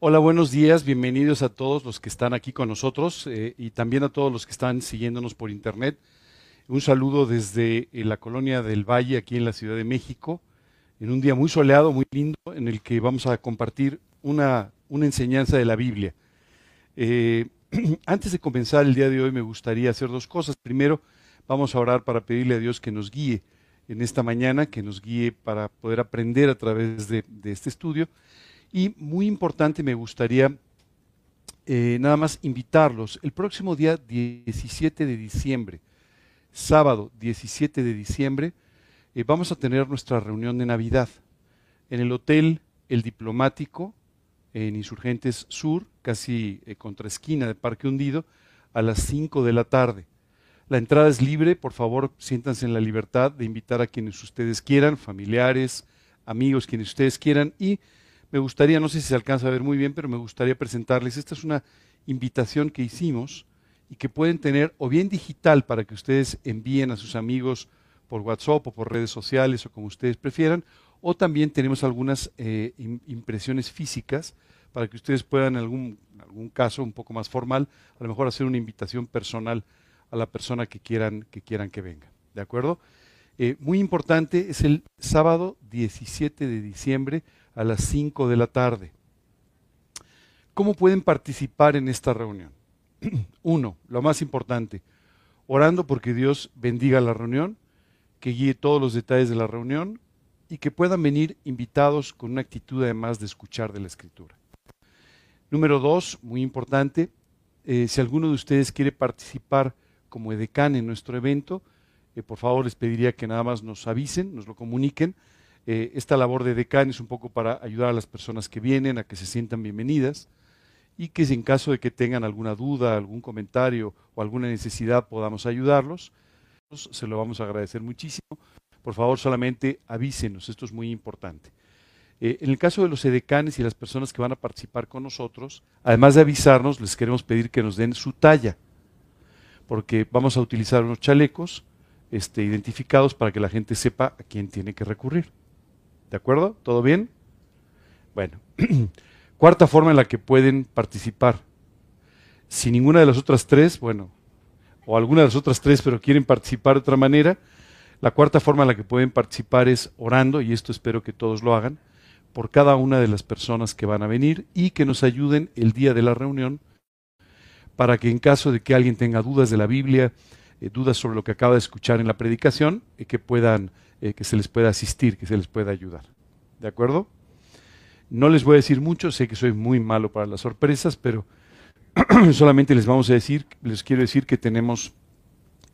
Hola, buenos días, bienvenidos a todos los que están aquí con nosotros eh, y también a todos los que están siguiéndonos por internet. Un saludo desde eh, la colonia del Valle, aquí en la Ciudad de México, en un día muy soleado, muy lindo, en el que vamos a compartir una, una enseñanza de la Biblia. Eh, antes de comenzar el día de hoy me gustaría hacer dos cosas. Primero, vamos a orar para pedirle a Dios que nos guíe en esta mañana, que nos guíe para poder aprender a través de, de este estudio. Y muy importante, me gustaría eh, nada más invitarlos. El próximo día 17 de diciembre, sábado 17 de diciembre, eh, vamos a tener nuestra reunión de Navidad en el Hotel El Diplomático, en Insurgentes Sur, casi eh, contra esquina de Parque Hundido, a las 5 de la tarde. La entrada es libre, por favor, siéntanse en la libertad de invitar a quienes ustedes quieran, familiares, amigos, quienes ustedes quieran, y me gustaría, no sé si se alcanza a ver muy bien, pero me gustaría presentarles, esta es una invitación que hicimos y que pueden tener o bien digital para que ustedes envíen a sus amigos por WhatsApp o por redes sociales o como ustedes prefieran, o también tenemos algunas eh, impresiones físicas para que ustedes puedan en algún, algún caso un poco más formal, a lo mejor hacer una invitación personal a la persona que quieran que, quieran que venga. ¿De acuerdo? Eh, muy importante, es el sábado 17 de diciembre a las 5 de la tarde. ¿Cómo pueden participar en esta reunión? Uno, lo más importante, orando porque Dios bendiga la reunión, que guíe todos los detalles de la reunión y que puedan venir invitados con una actitud además de escuchar de la escritura. Número dos, muy importante, eh, si alguno de ustedes quiere participar como edecán en nuestro evento, eh, por favor les pediría que nada más nos avisen, nos lo comuniquen. Eh, esta labor de decán es un poco para ayudar a las personas que vienen a que se sientan bienvenidas y que en caso de que tengan alguna duda, algún comentario o alguna necesidad podamos ayudarlos. Se lo vamos a agradecer muchísimo. Por favor, solamente avísenos, esto es muy importante. Eh, en el caso de los edecanes y las personas que van a participar con nosotros, además de avisarnos, les queremos pedir que nos den su talla, porque vamos a utilizar unos chalecos este, identificados para que la gente sepa a quién tiene que recurrir. ¿De acuerdo? ¿Todo bien? Bueno, cuarta forma en la que pueden participar. Si ninguna de las otras tres, bueno, o alguna de las otras tres, pero quieren participar de otra manera, la cuarta forma en la que pueden participar es orando, y esto espero que todos lo hagan, por cada una de las personas que van a venir y que nos ayuden el día de la reunión para que en caso de que alguien tenga dudas de la Biblia, eh, dudas sobre lo que acaba de escuchar en la predicación, eh, que puedan, eh, que se les pueda asistir, que se les pueda ayudar. ¿De acuerdo? No les voy a decir mucho, sé que soy muy malo para las sorpresas, pero solamente les vamos a decir, les quiero decir que tenemos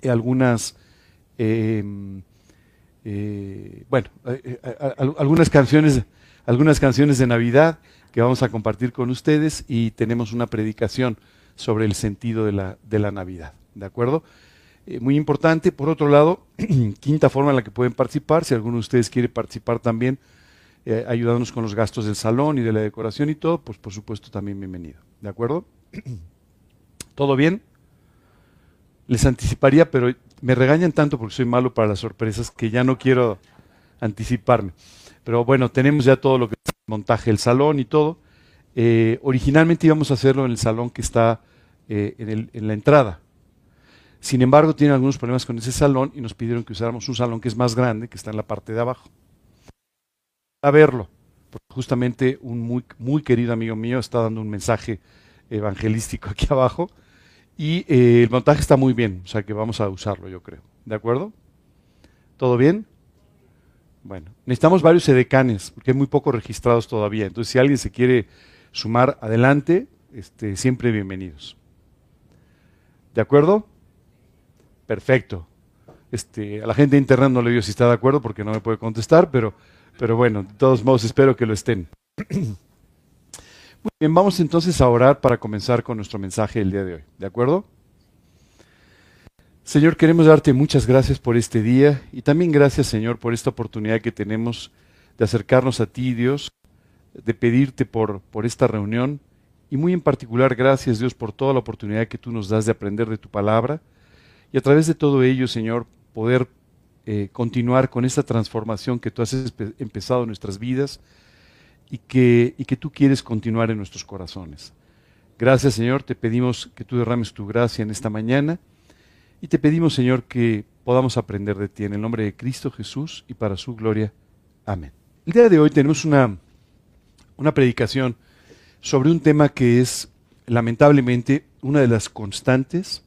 algunas, em, bueno, algunas canciones, algunas canciones de Navidad que vamos a compartir con ustedes y tenemos una predicación sobre el sentido de la, de la Navidad. ¿De acuerdo? Eh, muy importante. Por otro lado, quinta forma en la que pueden participar, si alguno de ustedes quiere participar también, eh, ayudándonos con los gastos del salón y de la decoración y todo, pues por supuesto también bienvenido. ¿De acuerdo? ¿Todo bien? Les anticiparía, pero me regañan tanto porque soy malo para las sorpresas que ya no quiero anticiparme. Pero bueno, tenemos ya todo lo que es el montaje del salón y todo. Eh, originalmente íbamos a hacerlo en el salón que está en, en la entrada, sin embargo, tienen algunos problemas con ese salón y nos pidieron que usáramos un salón que es más grande, que está en la parte de abajo. A verlo, porque justamente un muy, muy querido amigo mío está dando un mensaje evangelístico aquí abajo y eh, el montaje está muy bien, o sea que vamos a usarlo, yo creo. ¿De acuerdo? ¿Todo bien? Bueno, necesitamos varios edecanes, porque hay muy pocos registrados todavía. Entonces, si alguien se quiere sumar adelante, este, siempre bienvenidos. ¿De acuerdo? Perfecto. Este, a la gente de internet no le digo si está de acuerdo porque no me puede contestar, pero, pero bueno, de todos modos espero que lo estén. Muy bien, vamos entonces a orar para comenzar con nuestro mensaje el día de hoy. ¿De acuerdo? Señor, queremos darte muchas gracias por este día y también gracias, Señor, por esta oportunidad que tenemos de acercarnos a ti, Dios, de pedirte por, por esta reunión y muy en particular gracias, Dios, por toda la oportunidad que tú nos das de aprender de tu palabra y a través de todo ello, Señor, poder eh, continuar con esta transformación que tú has empezado en nuestras vidas y que, y que tú quieres continuar en nuestros corazones. Gracias Señor, te pedimos que tú derrames tu gracia en esta mañana y te pedimos Señor que podamos aprender de ti en el nombre de Cristo Jesús y para su gloria. Amén. El día de hoy tenemos una, una predicación sobre un tema que es lamentablemente una de las constantes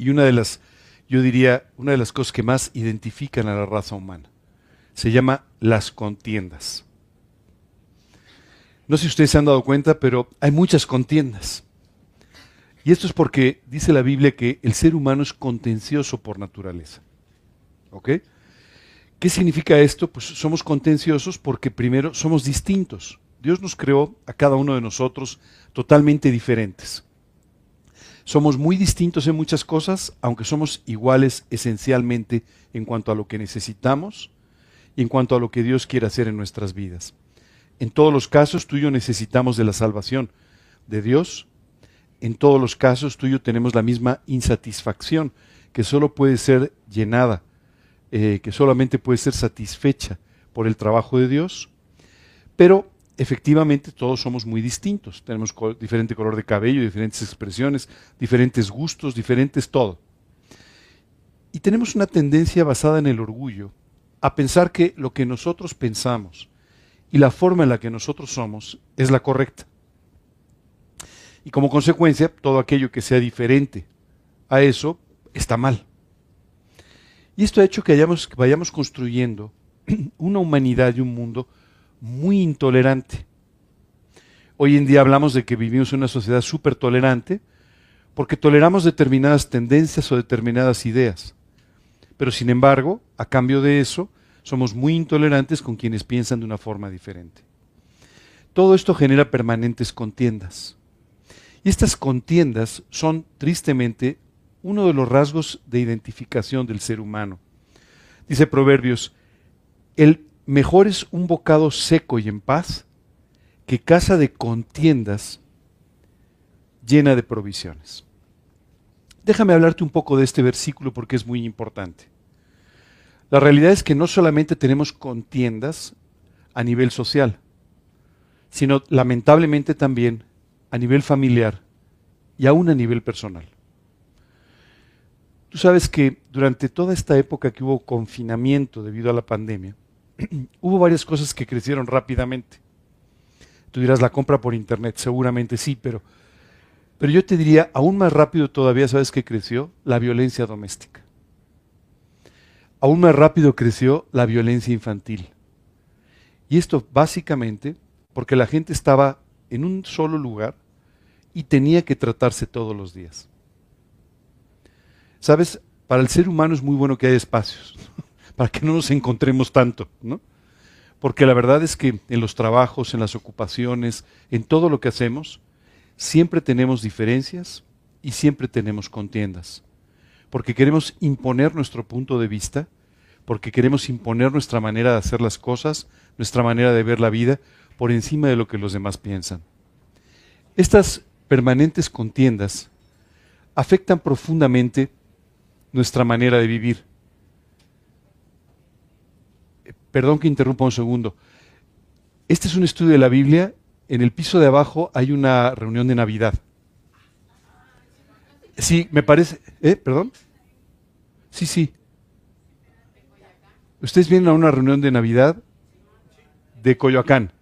y una de las, yo diría, una de las cosas que más identifican a la raza humana. Se llama las contiendas. No sé si ustedes se han dado cuenta, pero hay muchas contiendas. Y esto es porque dice la Biblia que el ser humano es contencioso por naturaleza. ¿Ok? ¿Qué significa esto? Pues somos contenciosos porque primero somos distintos. Dios nos creó a cada uno de nosotros totalmente diferentes. Somos muy distintos en muchas cosas, aunque somos iguales esencialmente en cuanto a lo que necesitamos y en cuanto a lo que Dios quiere hacer en nuestras vidas. En todos los casos tú y yo necesitamos de la salvación de Dios. En todos los casos tú y yo tenemos la misma insatisfacción que solo puede ser llenada, eh, que solamente puede ser satisfecha por el trabajo de Dios. Pero efectivamente todos somos muy distintos. Tenemos diferente color de cabello, diferentes expresiones, diferentes gustos, diferentes todo. Y tenemos una tendencia basada en el orgullo a pensar que lo que nosotros pensamos y la forma en la que nosotros somos es la correcta. Y como consecuencia, todo aquello que sea diferente a eso está mal. Y esto ha hecho que, que vayamos construyendo una humanidad y un mundo muy intolerante. Hoy en día hablamos de que vivimos en una sociedad súper tolerante porque toleramos determinadas tendencias o determinadas ideas. Pero sin embargo, a cambio de eso, somos muy intolerantes con quienes piensan de una forma diferente. Todo esto genera permanentes contiendas. Y estas contiendas son, tristemente, uno de los rasgos de identificación del ser humano. Dice Proverbios, el Mejor es un bocado seco y en paz que casa de contiendas llena de provisiones. Déjame hablarte un poco de este versículo porque es muy importante. La realidad es que no solamente tenemos contiendas a nivel social, sino lamentablemente también a nivel familiar y aún a nivel personal. Tú sabes que durante toda esta época que hubo confinamiento debido a la pandemia, hubo varias cosas que crecieron rápidamente. Tú dirás, la compra por internet, seguramente sí, pero, pero yo te diría, aún más rápido todavía, ¿sabes qué creció? La violencia doméstica. Aún más rápido creció la violencia infantil. Y esto básicamente porque la gente estaba en un solo lugar y tenía que tratarse todos los días. ¿Sabes? Para el ser humano es muy bueno que haya espacios para que no nos encontremos tanto, ¿no? Porque la verdad es que en los trabajos, en las ocupaciones, en todo lo que hacemos, siempre tenemos diferencias y siempre tenemos contiendas. Porque queremos imponer nuestro punto de vista, porque queremos imponer nuestra manera de hacer las cosas, nuestra manera de ver la vida, por encima de lo que los demás piensan. Estas permanentes contiendas afectan profundamente nuestra manera de vivir. Perdón que interrumpa un segundo. Este es un estudio de la Biblia. En el piso de abajo hay una reunión de Navidad. Sí, me parece. ¿Eh? ¿Perdón? Sí, sí. ¿Ustedes vienen a una reunión de Navidad de Coyoacán?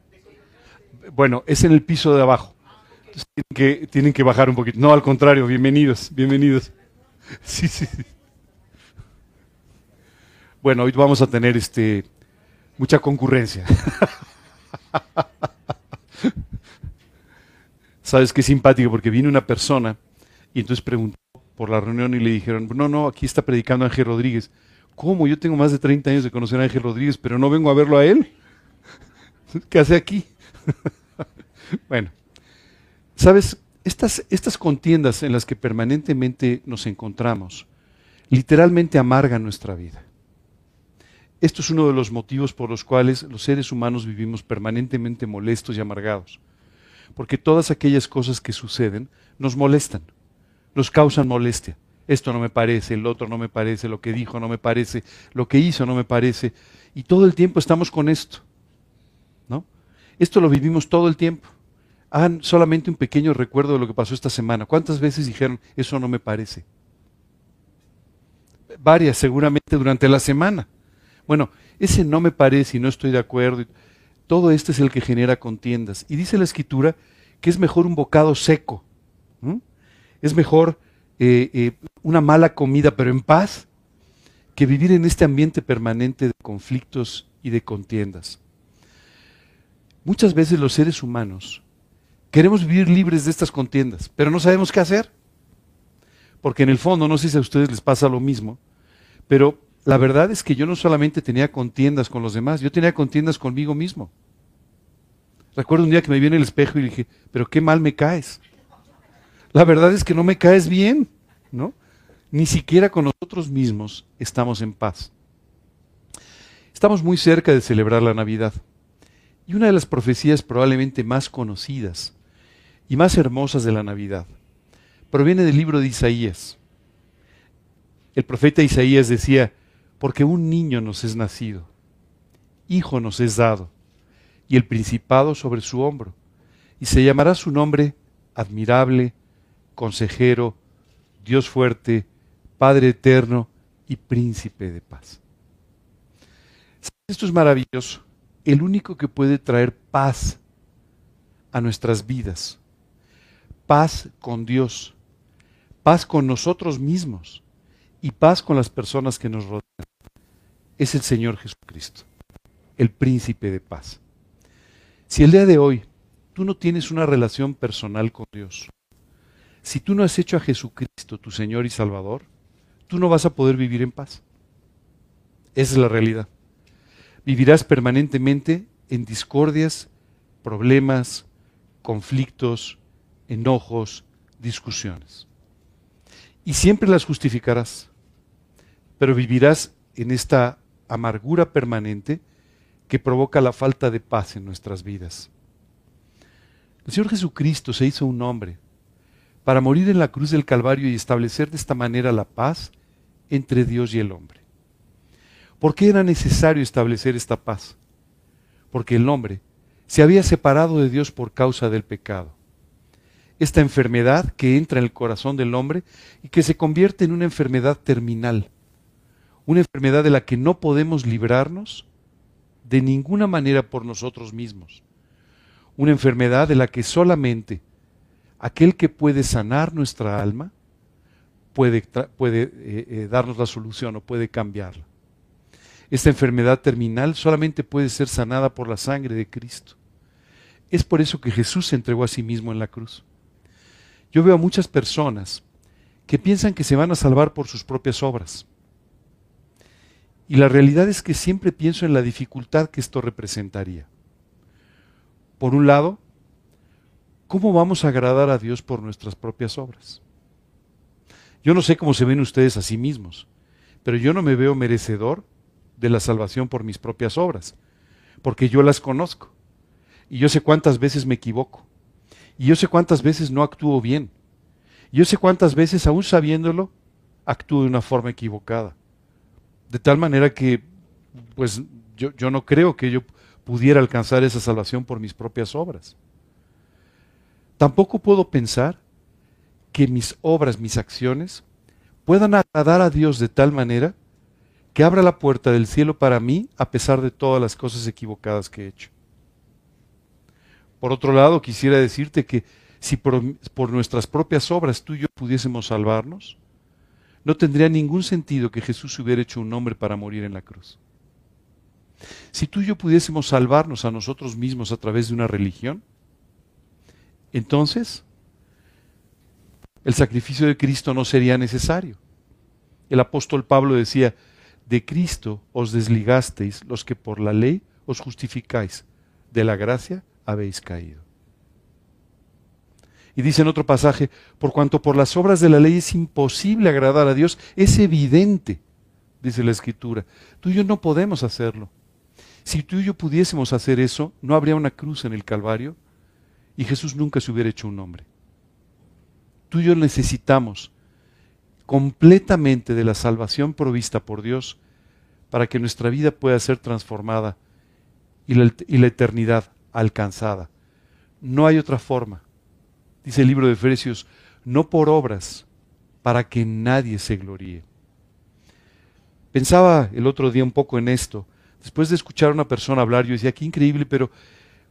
Bueno, es en el piso de abajo. tienen que, tienen que bajar un poquito. No, al contrario, bienvenidos, bienvenidos. Sí, sí. Bueno, hoy vamos a tener este mucha concurrencia. ¿Sabes qué simpático? Porque vino una persona y entonces preguntó por la reunión y le dijeron, no, no, aquí está predicando Ángel Rodríguez. ¿Cómo? Yo tengo más de 30 años de conocer a Ángel Rodríguez, pero no vengo a verlo a él. ¿Qué hace aquí? bueno, ¿sabes? Estas, estas contiendas en las que permanentemente nos encontramos literalmente amargan nuestra vida. Esto es uno de los motivos por los cuales los seres humanos vivimos permanentemente molestos y amargados. Porque todas aquellas cosas que suceden nos molestan, nos causan molestia. Esto no me parece, el otro no me parece, lo que dijo no me parece, lo que hizo no me parece. Y todo el tiempo estamos con esto. ¿no? Esto lo vivimos todo el tiempo. Hagan solamente un pequeño recuerdo de lo que pasó esta semana. ¿Cuántas veces dijeron, eso no me parece? Varias seguramente durante la semana. Bueno, ese no me parece y no estoy de acuerdo. Todo esto es el que genera contiendas. Y dice la escritura que es mejor un bocado seco. Es mejor eh, eh, una mala comida, pero en paz, que vivir en este ambiente permanente de conflictos y de contiendas. Muchas veces los seres humanos queremos vivir libres de estas contiendas, pero no sabemos qué hacer. Porque en el fondo, no sé si a ustedes les pasa lo mismo, pero la verdad es que yo no solamente tenía contiendas con los demás, yo tenía contiendas conmigo mismo. Recuerdo un día que me vi en el espejo y dije, pero qué mal me caes. La verdad es que no me caes bien, ¿no? Ni siquiera con nosotros mismos estamos en paz. Estamos muy cerca de celebrar la Navidad. Y una de las profecías probablemente más conocidas y más hermosas de la Navidad proviene del libro de Isaías. El profeta Isaías decía, porque un niño nos es nacido, hijo nos es dado, y el principado sobre su hombro, y se llamará su nombre admirable, consejero, Dios fuerte, Padre eterno y príncipe de paz. Esto es maravilloso. El único que puede traer paz a nuestras vidas, paz con Dios, paz con nosotros mismos y paz con las personas que nos rodean, es el Señor Jesucristo, el príncipe de paz. Si el día de hoy tú no tienes una relación personal con Dios, si tú no has hecho a Jesucristo tu Señor y Salvador, tú no vas a poder vivir en paz. Esa es la realidad. Vivirás permanentemente en discordias, problemas, conflictos, enojos, discusiones. Y siempre las justificarás, pero vivirás en esta amargura permanente que provoca la falta de paz en nuestras vidas. El Señor Jesucristo se hizo un hombre para morir en la cruz del Calvario y establecer de esta manera la paz entre Dios y el hombre. ¿Por qué era necesario establecer esta paz? Porque el hombre se había separado de Dios por causa del pecado. Esta enfermedad que entra en el corazón del hombre y que se convierte en una enfermedad terminal, una enfermedad de la que no podemos librarnos de ninguna manera por nosotros mismos, una enfermedad de la que solamente aquel que puede sanar nuestra alma puede, eh, eh, darnos la solución o puede cambiarla. Esta enfermedad terminal solamente puede ser sanada por la sangre de Cristo. Es por eso que Jesús se entregó a sí mismo en la cruz. Yo veo a muchas personas que piensan que se van a salvar por sus propias obras. Y la realidad es que siempre pienso en la dificultad que esto representaría. Por un lado, ¿cómo vamos a agradar a Dios por nuestras propias obras? Yo no sé cómo se ven ustedes a sí mismos, pero yo no me veo merecedor de la salvación por mis propias obras, porque yo las conozco. Y yo sé cuántas veces me equivoco. Y yo sé cuántas veces no actúo bien. Y yo sé cuántas veces, aún sabiéndolo, actúo de una forma equivocada. De tal manera que, pues, yo, no creo que yo pudiera alcanzar esa salvación por mis propias obras. Tampoco puedo pensar que mis obras, mis acciones, puedan agradar a Dios de tal manera que abra la puerta del cielo para mí a pesar de todas las cosas equivocadas que he hecho. Por otro lado, quisiera decirte que si por, nuestras propias obras tú y yo pudiésemos salvarnos, no tendría ningún sentido que Jesús hubiera hecho un hombre para morir en la cruz. Si tú y yo pudiésemos salvarnos a nosotros mismos a través de una religión, entonces el sacrificio de Cristo no sería necesario. El apóstol Pablo decía, de Cristo os desligasteis los que por la ley os justificáis, de la gracia habéis caído. Y dice en otro pasaje, por cuanto por las obras de la ley es imposible agradar a Dios, es evidente, dice la Escritura. Tú y yo no podemos hacerlo. Si tú y yo pudiésemos hacer eso, no habría una cruz en el Calvario y Jesús nunca se hubiera hecho un hombre. Tú y yo necesitamos completamente de la salvación provista por Dios para que nuestra vida pueda ser transformada y la, y la eternidad alcanzada. No hay otra forma. Dice el libro de Efesios, no por obras, para que nadie se gloríe. Pensaba el otro día un poco en esto. Después de escuchar a una persona hablar, yo decía, qué increíble, pero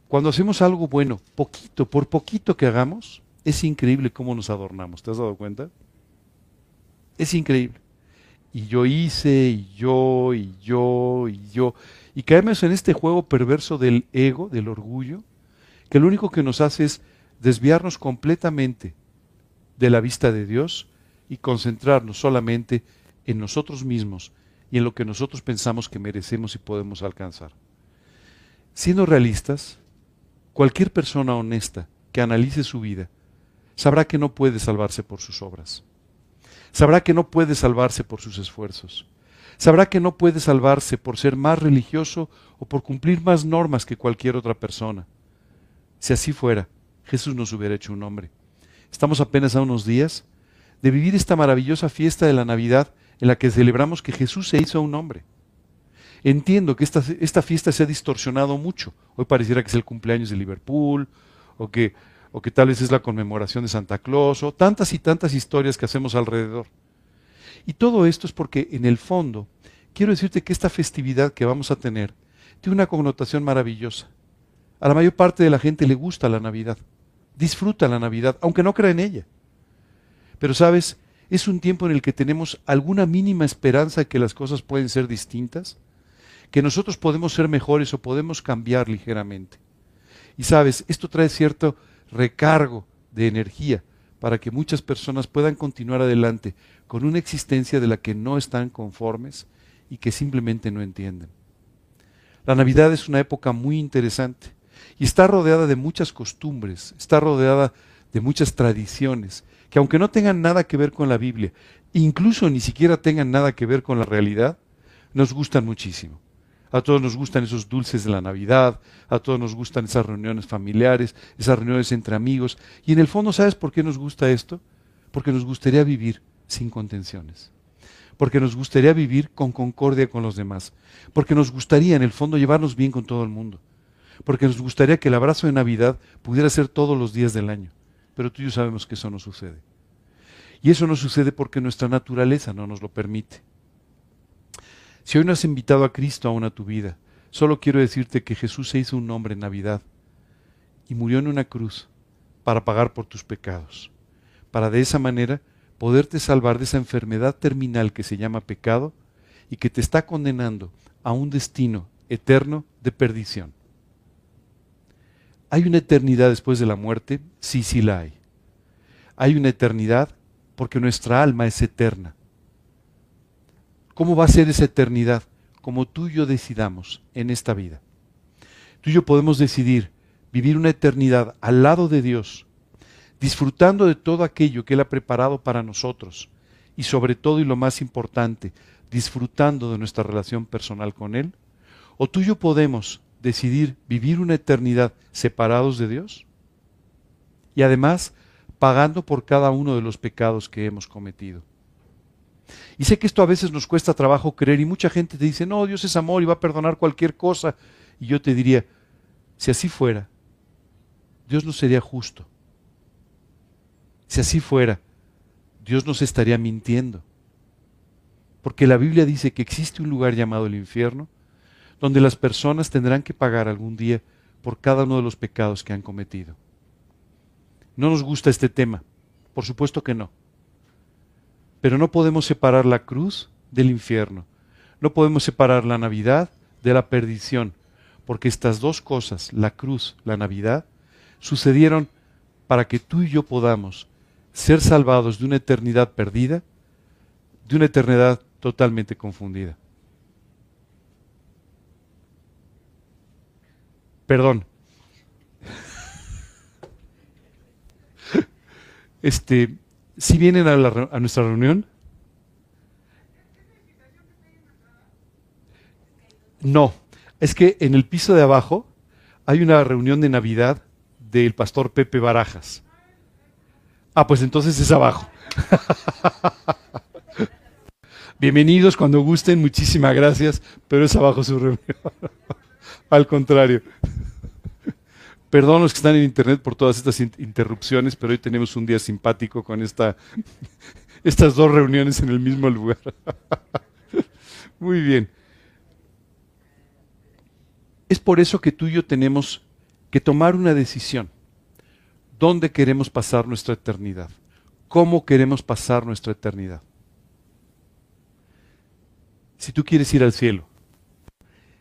cuando hacemos algo bueno, poquito, por poquito que hagamos, es increíble cómo nos adornamos. ¿Te has dado cuenta? Es increíble. Y yo hice, y yo, y yo, y yo. Y caemos en este juego perverso del ego, del orgullo, que lo único que nos hace es desviarnos completamente de la vista de Dios y concentrarnos solamente en nosotros mismos y en lo que nosotros pensamos que merecemos y podemos alcanzar. Siendo realistas, cualquier persona honesta que analice su vida sabrá que no puede salvarse por sus obras. Sabrá que no puede salvarse por sus esfuerzos. Sabrá que no puede salvarse por ser más religioso o por cumplir más normas que cualquier otra persona. Si así fuera, Jesús nos hubiera hecho un hombre. Estamos apenas a unos días de vivir esta maravillosa fiesta de la Navidad en la que celebramos que Jesús se hizo un hombre. Entiendo que esta, esta fiesta se ha distorsionado mucho. Hoy pareciera que es el cumpleaños de Liverpool, o que, o que tal vez es la conmemoración de Santa Claus, o tantas y tantas historias que hacemos alrededor. Y todo esto es porque en el fondo quiero decirte que esta festividad que vamos a tener tiene una connotación maravillosa. A la mayor parte de la gente le gusta la Navidad, disfruta la Navidad, aunque no crea en ella. Pero sabes, es un tiempo en el que tenemos alguna mínima esperanza de que las cosas pueden ser distintas, que nosotros podemos ser mejores o podemos cambiar ligeramente. Y sabes, esto trae cierto recargo de energía para que muchas personas puedan continuar adelante con una existencia de la que no están conformes y que simplemente no entienden. La Navidad es una época muy interesante y está rodeada de muchas costumbres, está rodeada de muchas tradiciones, que aunque no tengan nada que ver con la Biblia, incluso ni siquiera tengan nada que ver con la realidad, nos gustan muchísimo. A todos nos gustan esos dulces de la Navidad, a todos nos gustan esas reuniones familiares, esas reuniones entre amigos. Y en el fondo, ¿sabes por qué nos gusta esto? Porque nos gustaría vivir sin contenciones. Porque nos gustaría vivir con concordia con los demás. Porque nos gustaría, en el fondo, llevarnos bien con todo el mundo. Porque nos gustaría que el abrazo de Navidad pudiera ser todos los días del año pero tú y yo sabemos que eso no sucede. Y eso no sucede porque nuestra naturaleza no nos lo permite. Si hoy no has invitado a Cristo aún a tu vida, solo quiero decirte que Jesús se hizo un hombre en Navidad y murió en una cruz para pagar por tus pecados, para de esa manera poderte salvar de esa enfermedad terminal que se llama pecado y que te está condenando a un destino eterno de perdición. ¿Hay una eternidad después de la muerte? Sí, sí la hay. Hay una eternidad porque nuestra alma es eterna. ¿Cómo va a ser esa eternidad? Como tú y yo decidamos en esta vida. Tú y yo podemos decidir vivir una eternidad al lado de Dios, disfrutando de todo aquello que Él ha preparado para nosotros y sobre todo y lo más importante, disfrutando de nuestra relación personal con Él. O tú y yo podemos decidir vivir una eternidad separados de Dios y además pagando por cada uno de los pecados que hemos cometido. Y sé que esto a veces nos cuesta trabajo creer y mucha gente te dice, no, Dios es amor y va a perdonar cualquier cosa. Y yo te diría, si así fuera, Dios no sería justo. Si así fuera, Dios nos estaría mintiendo. Porque la Biblia dice que existe un lugar llamado el infierno donde las personas tendrán que pagar algún día por cada uno de los pecados que han cometido. No nos gusta este tema, por supuesto que no. Pero no podemos separar la cruz del infierno. No podemos separar la Navidad de la perdición, porque estas dos cosas, la cruz, la Navidad, sucedieron para que tú y yo podamos ser salvados de una eternidad perdida, de una eternidad totalmente confundida. Perdón. Este, si vienen a, a nuestra reunión. No, es que en el piso de abajo hay una reunión de Navidad del pastor Pepe Barajas. Ah, pues entonces es abajo. Bienvenidos cuando gusten, muchísimas gracias, pero es abajo su reunión. Al contrario. Perdón los que están en internet por todas estas interrupciones, pero hoy tenemos un día simpático con esta, estas dos reuniones en el mismo lugar. Muy bien. Es por eso que tú y yo tenemos que tomar una decisión. ¿Dónde queremos pasar nuestra eternidad? ¿Cómo queremos pasar nuestra eternidad? Si tú quieres ir al cielo,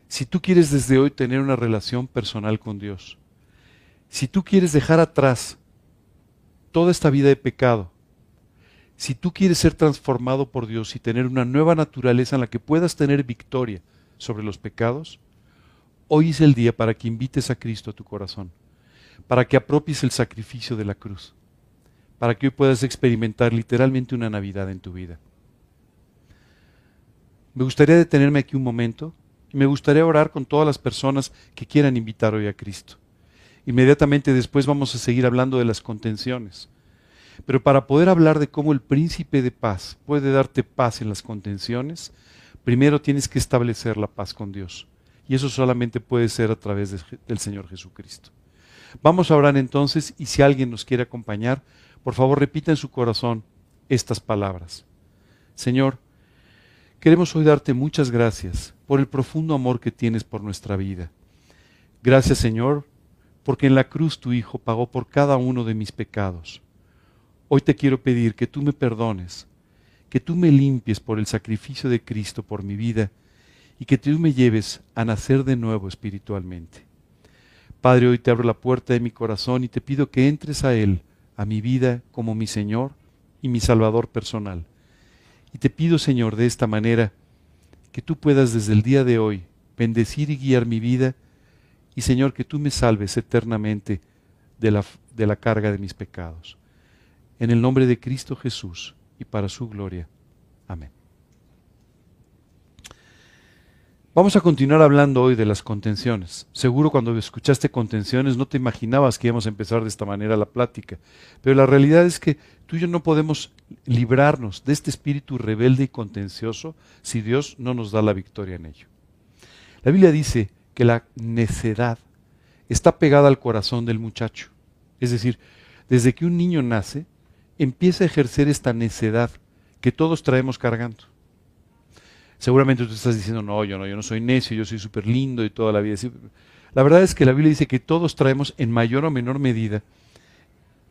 si tú quieres desde hoy tener una relación personal con Dios, si tú quieres dejar atrás toda esta vida de pecado, si tú quieres ser transformado por Dios y tener una nueva naturaleza en la que puedas tener victoria sobre los pecados, hoy es el día para que invites a Cristo a tu corazón, para que apropies el sacrificio de la cruz, para que hoy puedas experimentar literalmente una Navidad en tu vida. Me gustaría detenerme aquí un momento y me gustaría orar con todas las personas que quieran invitar hoy a Cristo. Inmediatamente después vamos a seguir hablando de las contenciones. Pero para poder hablar de cómo el príncipe de paz puede darte paz en las contenciones, primero tienes que establecer la paz con Dios. Y eso solamente puede ser a través del Señor Jesucristo. Vamos a orar entonces y si alguien nos quiere acompañar, por favor repita en su corazón estas palabras. Señor, queremos hoy darte muchas gracias por el profundo amor que tienes por nuestra vida. Gracias Señor porque en la cruz tu Hijo pagó por cada uno de mis pecados. Hoy te quiero pedir que tú me perdones, que tú me limpies por el sacrificio de Cristo por mi vida y que tú me lleves a nacer de nuevo espiritualmente. Padre, hoy te abro la puerta de mi corazón y te pido que entres a Él, a mi vida, como mi Señor y mi Salvador personal. Y te pido, Señor, de esta manera, que tú puedas desde el día de hoy bendecir y guiar mi vida y Señor, que tú me salves eternamente de la, de la carga de mis pecados. En el nombre de Cristo Jesús y para su gloria. Amén. Vamos a continuar hablando hoy de las contenciones. Seguro cuando escuchaste contenciones no te imaginabas que íbamos a empezar de esta manera la plática, pero la realidad es que tú y yo no podemos librarnos de este espíritu rebelde y contencioso si Dios no nos da la victoria en ello. La Biblia dice que la necedad está pegada al corazón del muchacho. Es decir, desde que un niño nace, empieza a ejercer esta necedad que todos traemos cargando. Seguramente tú estás diciendo, no, yo no, yo no soy necio, yo soy súper lindo y toda la vida. La verdad es que la Biblia dice que todos traemos en mayor o menor medida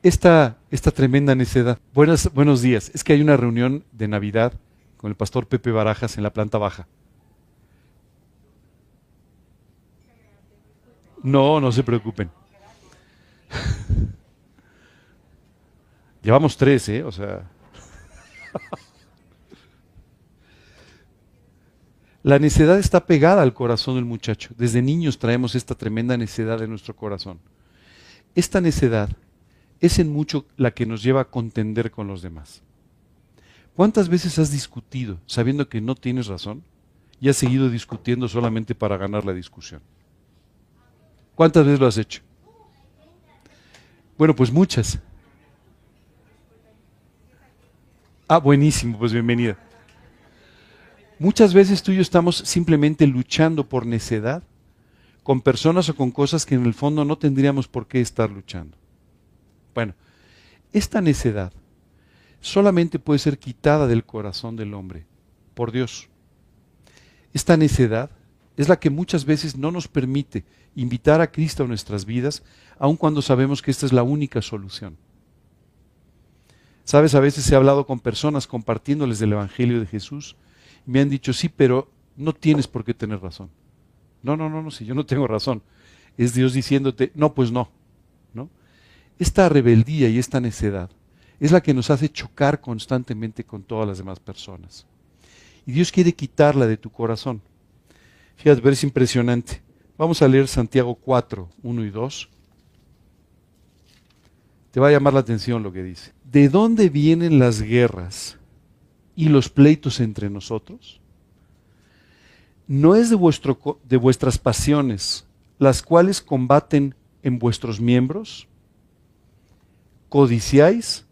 esta, esta tremenda necedad. Buenas, buenos días. Es que hay una reunión de Navidad con el pastor Pepe Barajas en la planta baja. No, no se preocupen. Llevamos tres, ¿eh? O sea. La necedad está pegada al corazón del muchacho. Desde niños traemos esta tremenda necedad en nuestro corazón. Esta necedad es en mucho la que nos lleva a contender con los demás. ¿Cuántas veces has discutido sabiendo que no tienes razón y has seguido discutiendo solamente para ganar la discusión? ¿Cuántas veces lo has hecho? Bueno, pues muchas. Ah, buenísimo, pues bienvenida. Muchas veces tú y yo estamos simplemente luchando por necedad con personas o con cosas que en el fondo no tendríamos por qué estar luchando. Bueno, esta necedad solamente puede ser quitada del corazón del hombre por Dios. Esta necedad es la que muchas veces no nos permite invitar a Cristo a nuestras vidas, aun cuando sabemos que esta es la única solución. Sabes, a veces he hablado con personas compartiéndoles del Evangelio de Jesús me han dicho, sí, pero no tienes por qué tener razón. No, no, no, no, si yo no tengo razón. Es Dios diciéndote, no, pues no. ¿no? Esta rebeldía y esta necedad es la que nos hace chocar constantemente con todas las demás personas. Y Dios quiere quitarla de tu corazón. Fíjate, pero es impresionante. Vamos a leer Santiago 4, 1 y 2. Te va a llamar la atención lo que dice. ¿De dónde vienen las guerras y los pleitos entre nosotros? ¿No es de, vuestro, de vuestras pasiones las cuales combaten en vuestros miembros? Codiciáis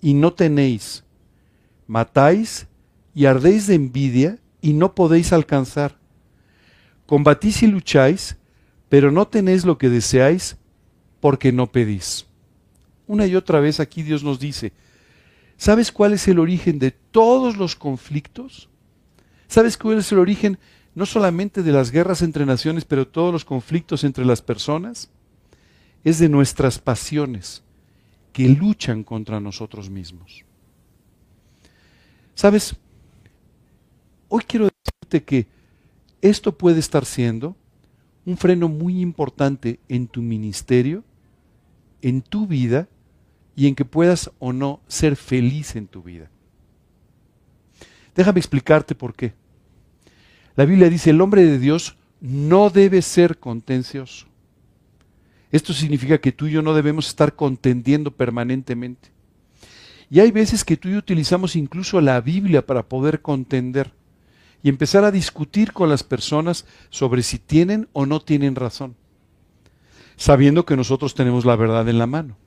y no tenéis, matáis y ardéis de envidia y no podéis alcanzar Combatís y lucháis, pero no tenéis lo que deseáis porque no pedís. Una y otra vez aquí Dios nos dice, ¿sabes cuál es el origen de todos los conflictos? ¿Sabes cuál es el origen no solamente de las guerras entre naciones, pero todos los conflictos entre las personas? Es de nuestras pasiones que luchan contra nosotros mismos. ¿Sabes? Hoy quiero decirte que esto puede estar siendo un freno muy importante en tu ministerio, en tu vida y en que puedas o no ser feliz en tu vida. Déjame explicarte por qué. La Biblia dice, el hombre de Dios no debe ser contencioso. Esto significa que tú y yo no debemos estar contendiendo permanentemente. Y hay veces que tú y yo utilizamos incluso la Biblia para poder contender y empezar a discutir con las personas sobre si tienen o no tienen razón, sabiendo que nosotros tenemos la verdad en la mano.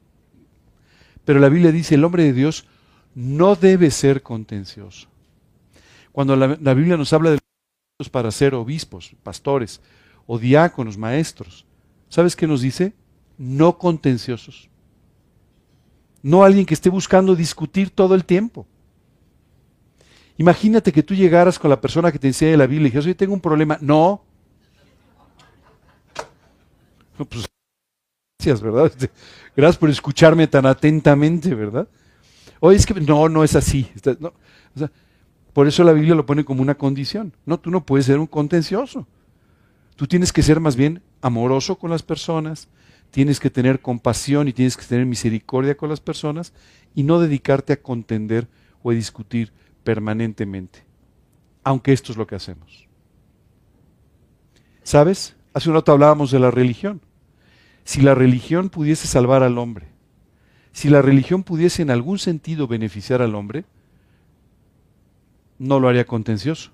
Pero la Biblia dice, el hombre de Dios no debe ser contencioso. Cuando la, Biblia nos habla de los para ser obispos, pastores o diáconos, maestros, ¿sabes qué nos dice? No contenciosos. No alguien que esté buscando discutir todo el tiempo. Imagínate que tú llegaras con la persona que te enseña la Biblia y dijeras, oye, tengo un problema. No. no pues, gracias, ¿verdad? Este, gracias por escucharme tan atentamente, ¿verdad? Oye, es que no, no es así. por eso la Biblia lo pone como una condición. No, tú no puedes ser un contencioso. Tú tienes que ser más bien amoroso con las personas, tienes que tener compasión y tienes que tener misericordia con las personas y no dedicarte a contender o a discutir permanentemente, aunque esto es lo que hacemos. ¿Sabes? Hace un rato hablábamos de la religión. Si la religión pudiese salvar al hombre, si la religión pudiese en algún sentido beneficiar al hombre, no lo haría contencioso.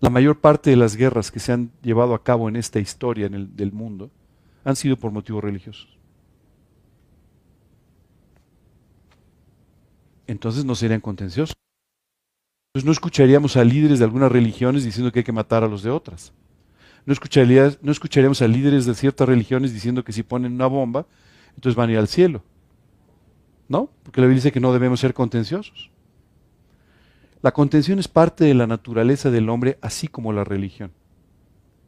La mayor parte de las guerras que se han llevado a cabo en esta historia en el, del mundo han sido por motivos religiosos. entonces no serían contenciosos. Entonces no escucharíamos a líderes de algunas religiones diciendo que hay que matar a los de otras. No, no escucharíamos a líderes de ciertas religiones diciendo que si ponen una bomba, entonces van a ir al cielo. ¿No? Porque la Biblia dice que no debemos ser contenciosos. La contención es parte de la naturaleza del hombre, así como la religión.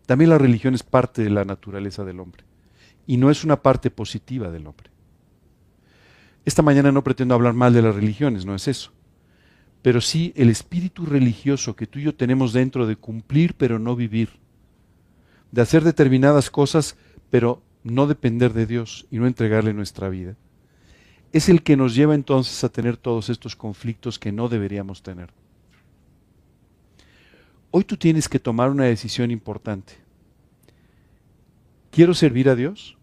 También la religión es parte de la naturaleza del hombre. Y no es una parte positiva del hombre. Esta mañana no pretendo hablar mal de las religiones, no es eso. Pero sí el espíritu religioso que tú y yo tenemos dentro de cumplir pero no vivir, de hacer determinadas cosas pero no depender de Dios y no entregarle nuestra vida, es el que nos lleva entonces a tener todos estos conflictos que no deberíamos tener. Hoy tú tienes que tomar una decisión importante. ¿Quiero servir a Dios?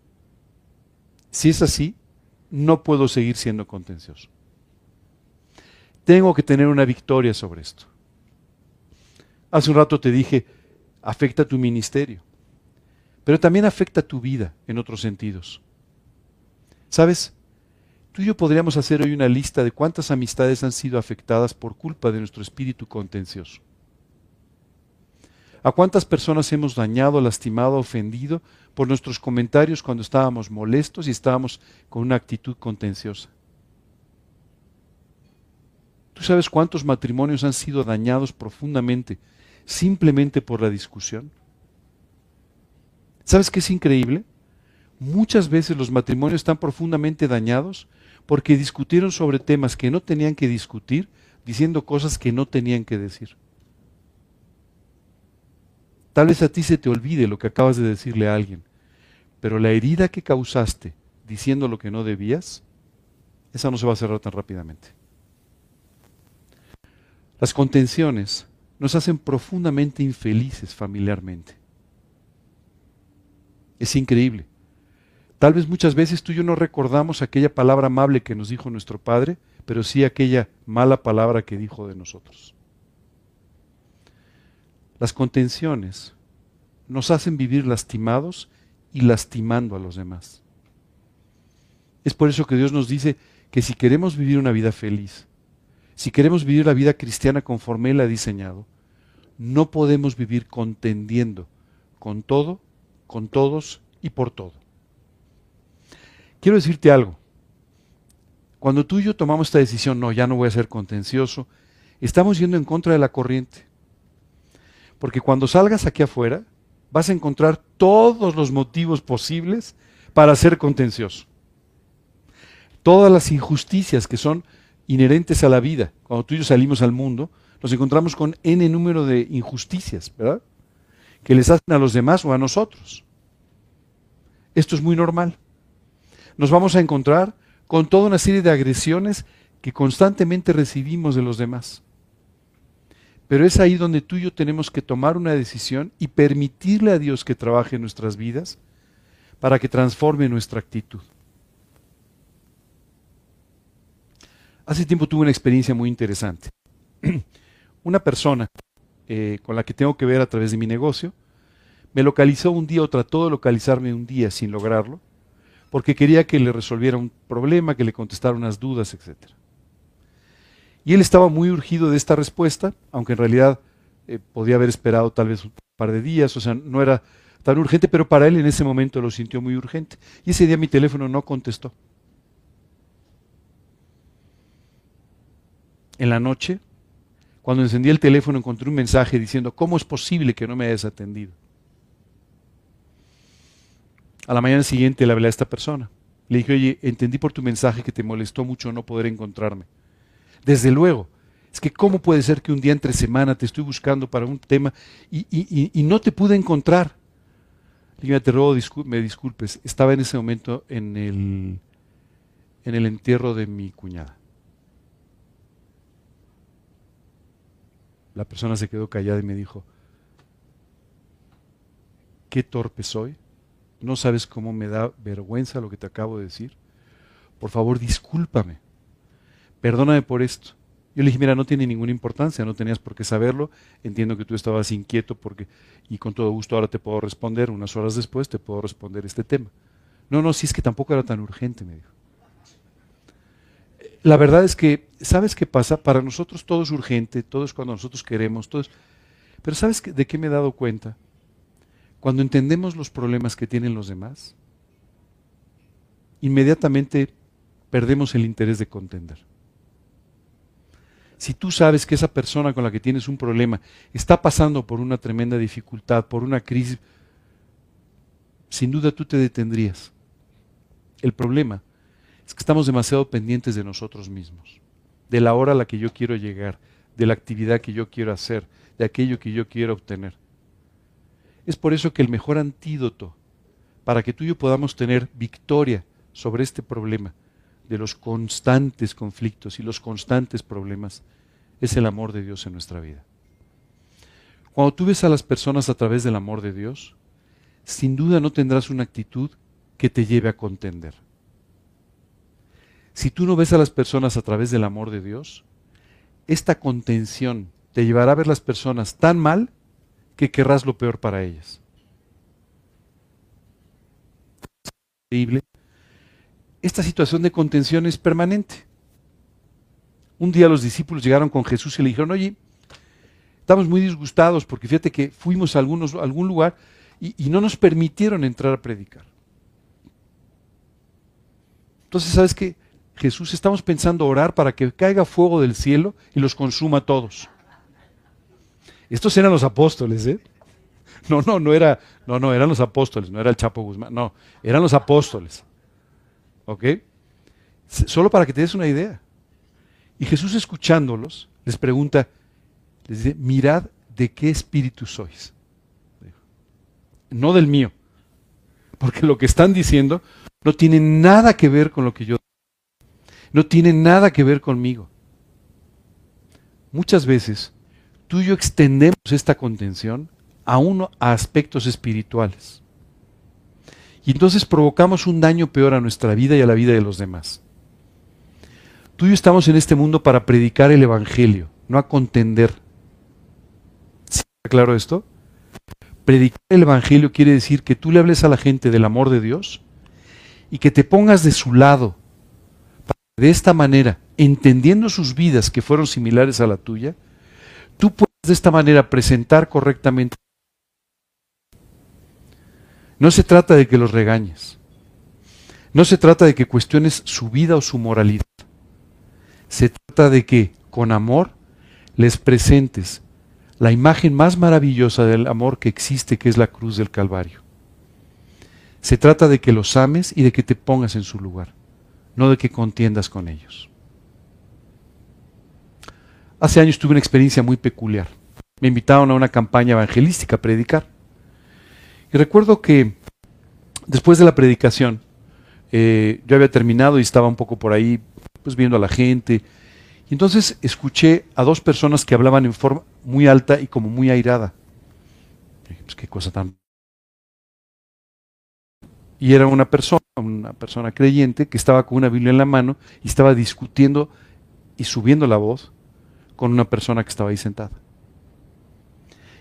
Si es así, no puedo seguir siendo contencioso. Tengo que tener una victoria sobre esto. Hace un rato te dije, afecta tu ministerio, pero también afecta tu vida en otros sentidos. ¿Sabes? Tú y yo podríamos hacer hoy una lista de cuántas amistades han sido afectadas por culpa de nuestro espíritu contencioso. ¿A cuántas personas hemos dañado, lastimado, ofendido por nuestros comentarios cuando estábamos molestos y estábamos con una actitud contenciosa? ¿Tú sabes cuántos matrimonios han sido dañados profundamente simplemente por la discusión? ¿Sabes qué es increíble? Muchas veces los matrimonios están profundamente dañados porque discutieron sobre temas que no tenían que discutir, diciendo cosas que no tenían que decir. Tal vez a ti se te olvide lo que acabas de decirle a alguien, pero la herida que causaste diciendo lo que no debías, esa no se va a cerrar tan rápidamente. Las contenciones nos hacen profundamente infelices familiarmente. Es increíble. Tal vez muchas veces tú y yo no recordamos aquella palabra amable que nos dijo nuestro Padre, pero sí aquella mala palabra que dijo de nosotros. Las contenciones nos hacen vivir lastimados y lastimando a los demás. Es por eso que Dios nos dice que si queremos vivir una vida feliz, si queremos vivir la vida cristiana conforme Él ha diseñado, no podemos vivir contendiendo con todo, con todos y por todo. quiero decirte algo. Cuando tú y yo tomamos esta decisión, no, ya no voy a ser contencioso, estamos yendo en contra de la corriente. Porque cuando salgas aquí afuera, vas a encontrar todos los motivos posibles para ser contencioso. Todas las injusticias que son inherentes a la vida. Cuando tú y yo salimos al mundo, nos encontramos con n número de injusticias, ¿verdad? Que les hacen a los demás o a nosotros. Esto es muy normal. Nos vamos a encontrar con toda una serie de agresiones que constantemente recibimos de los demás. Pero es ahí donde tú y yo tenemos que tomar una decisión y permitirle a Dios que trabaje en nuestras vidas para que transforme nuestra actitud. Hace tiempo tuve una experiencia muy interesante. una persona eh, con la que tengo que ver a través de mi negocio me localizó un día o trató de localizarme un día sin lograrlo porque quería que le resolviera un problema, que le contestara unas dudas, etc. Y él estaba muy urgido de esta respuesta, aunque en realidad eh, podía haber esperado tal vez un par de días, o sea, no era tan urgente, pero para él en ese momento lo sintió muy urgente. Y ese día mi teléfono no contestó. En la noche, cuando encendí el teléfono, encontré un mensaje diciendo, ¿cómo es posible que no me hayas atendido? A la mañana siguiente le hablé a esta persona. Le dije, oye, entendí por tu mensaje que te molestó mucho no poder encontrarme. Desde luego, es que cómo puede ser que un día entre semana te estoy buscando para un tema y, no te pude encontrar. Le dije, te ruego, me disculpes, estaba en ese momento en el, en el entierro de mi cuñada. La persona se quedó callada y me dijo, qué torpe soy no sabes cómo me da vergüenza lo que te acabo de decir. Por favor, discúlpame. Perdóname por esto. Yo le dije, mira, no tiene ninguna importancia, no tenías por qué saberlo. Entiendo que tú estabas inquieto porque, y con todo gusto ahora te puedo responder, unas horas después te puedo responder este tema. No, no, si es que tampoco era tan urgente, me dijo. La verdad es que, ¿sabes qué pasa? Para nosotros todo es urgente, todo es cuando nosotros queremos, todo es... Pero ¿sabes de qué me he dado cuenta? Cuando entendemos los problemas que tienen los demás, inmediatamente perdemos el interés de contender. Si tú sabes que esa persona con la que tienes un problema está pasando por una tremenda dificultad, por una crisis, sin duda tú te detendrías. El problema es que estamos demasiado pendientes de nosotros mismos, de la hora a la que yo quiero llegar, de la actividad que yo quiero hacer, de aquello que yo quiero obtener. Es por eso que el mejor antídoto para que tú y yo podamos tener victoria sobre este problema de los constantes conflictos y los constantes problemas es el amor de Dios en nuestra vida. Cuando tú ves a las personas a través del amor de Dios, sin duda no tendrás una actitud que te lleve a contender. Si tú no ves a las personas a través del amor de Dios, esta contención te llevará a ver las personas tan mal que querrás lo peor para ellas. Esta situación de contención es permanente. Un día los discípulos llegaron con Jesús y le dijeron, oye, estamos muy disgustados porque fíjate que fuimos a, algunos, algún lugar y, y no nos permitieron entrar a predicar. Entonces, ¿sabes qué? Jesús, estamos pensando orar para que caiga fuego del cielo y los consuma todos. Estos eran los apóstoles, ¿eh? No, no, no era, no, no, eran los apóstoles, no era el Chapo Guzmán, no, eran los apóstoles. ¿Ok? Solo para que te des una idea. Y Jesús escuchándolos, les pregunta, les dice, mirad de qué espíritu sois. No del mío. Porque lo que están diciendo no tiene nada que ver con lo que yo. No tiene nada que ver conmigo. Muchas veces tú y yo extendemos esta contención a uno a aspectos espirituales. Y entonces provocamos un daño peor a nuestra vida y a la vida de los demás. Tú y yo estamos en este mundo para predicar el Evangelio, no a contender. ¿Está claro esto? Predicar el Evangelio quiere decir que tú le hables a la gente del amor de Dios y que te pongas de su lado. De esta manera, entendiendo sus vidas que fueron similares a la tuya, tú puedes de esta manera presentar correctamente. No se trata de que los regañes. No se trata de que cuestiones su vida o su moralidad. Se trata de que con amor les presentes la imagen más maravillosa del amor que existe, que es la cruz del Calvario. Se trata de que los ames y de que te pongas en su lugar, no de que contiendas con ellos. Hace años tuve una experiencia muy peculiar. Me invitaron a una campaña evangelística a predicar. Y recuerdo que después de la predicación, eh, yo había terminado y estaba un poco por ahí, pues viendo a la gente. Y entonces escuché a dos personas que hablaban en forma muy alta y como muy airada. Pues qué cosa tan. Y era una persona, una persona creyente que estaba con una Biblia en la mano y estaba discutiendo y subiendo la voz con una persona que estaba ahí sentada.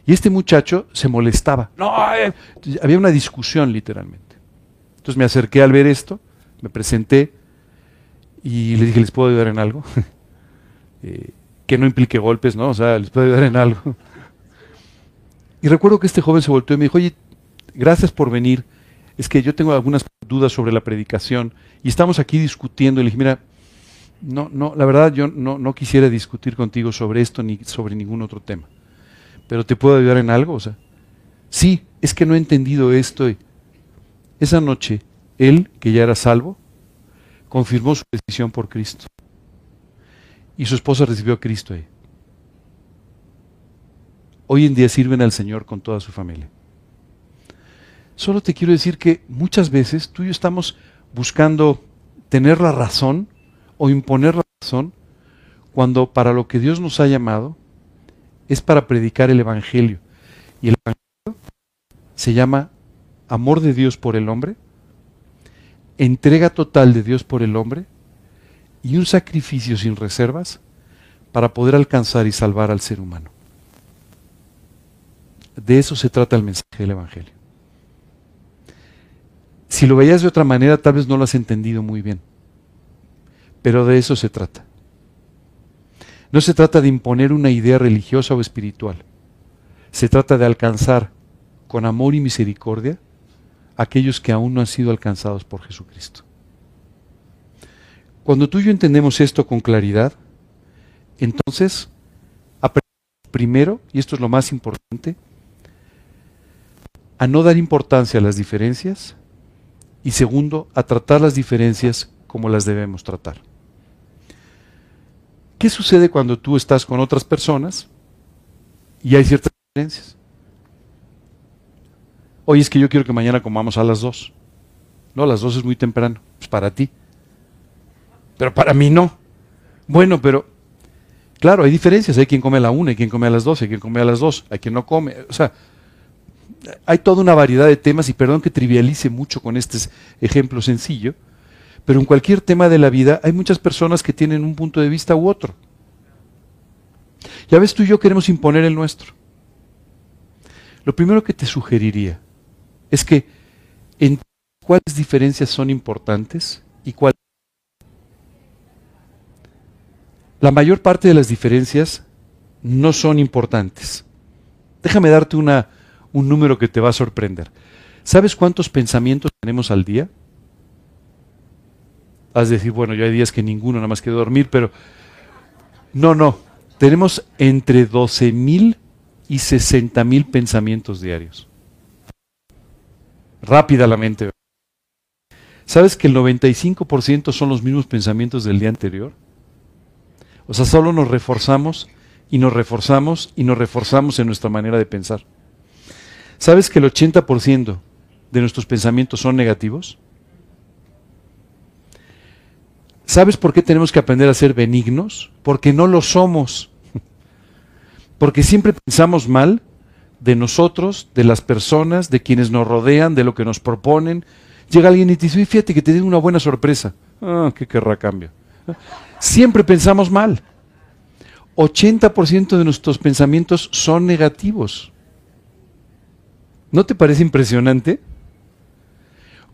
Y este muchacho se molestaba. No, había una discusión literalmente. Entonces me acerqué al ver esto, me presenté y le dije, ¿les puedo ayudar en algo? Eh, que no implique golpes, ¿no? O sea, ¿les puedo ayudar en algo? y recuerdo que este joven se volteó y me dijo, oye, gracias por venir. Es que yo tengo algunas dudas sobre la predicación y estamos aquí discutiendo. Y le dije, mira, no, no, la verdad yo no, no quisiera discutir contigo sobre esto ni sobre ningún otro tema pero ¿te puedo ayudar en algo? O sea, sí, es que no he entendido esto. Esa noche, él, que ya era salvo, confirmó su decisión por Cristo. Y su esposa recibió a Cristo ahí. Hoy en día sirven al Señor con toda su familia. Solo te quiero decir que muchas veces tú y yo estamos buscando tener la razón o imponer la razón cuando para lo que Dios nos ha llamado es para predicar el Evangelio. Y el Evangelio se llama amor de Dios por el hombre, entrega total de Dios por el hombre y un sacrificio sin reservas para poder alcanzar y salvar al ser humano. De eso se trata el mensaje del Evangelio. Si lo veías de otra manera, tal vez no lo has entendido muy bien, pero de eso se trata. No se trata de imponer una idea religiosa o espiritual. Se trata de alcanzar con amor y misericordia aquellos que aún no han sido alcanzados por Jesucristo. Cuando tú y yo entendemos esto con claridad, entonces aprendemos primero, y esto es lo más importante, a no dar importancia a las diferencias y segundo, a tratar las diferencias como las debemos tratar. ¿Qué sucede cuando tú estás con otras personas y hay ciertas diferencias? Oye, es que yo quiero que mañana comamos a las dos. No, a las dos es muy temprano. Pues para ti. Pero para mí no. Bueno, pero claro, hay diferencias. Hay quien come a la una, hay quien come a las dos, hay quien come a las dos, hay quien no come. O sea, hay toda una variedad de temas y perdón que trivialice mucho con este ejemplo sencillo, pero en cualquier tema de la vida hay muchas personas que tienen un punto de vista u otro. Ya ves, tú y yo queremos imponer el nuestro. Lo primero que te sugeriría es que en cuáles diferencias son importantes y cuáles. La mayor parte de las diferencias no son importantes. Déjame darte una, un número que te va a sorprender. ¿Sabes cuántos pensamientos tenemos al día? Has de decir, bueno, yo hay días que ninguno, nada más que dormir, pero no, no. Tenemos entre 12 mil y 60 mil pensamientos diarios. Rápida la mente. ¿Sabes que el 95% son los mismos pensamientos del día anterior? O sea, solo nos reforzamos y nos reforzamos y nos reforzamos en nuestra manera de pensar. ¿Sabes que el 80% de nuestros pensamientos son negativos? ¿Sabes por qué tenemos que aprender a ser benignos? Porque no lo somos. Porque siempre pensamos mal de nosotros, de las personas, de quienes nos rodean, de lo que nos proponen. Llega alguien y te dice, fíjate que te den una buena sorpresa. Ah, ¿qué querrá cambio? Siempre pensamos mal. 80% de nuestros pensamientos son negativos. ¿No te parece impresionante?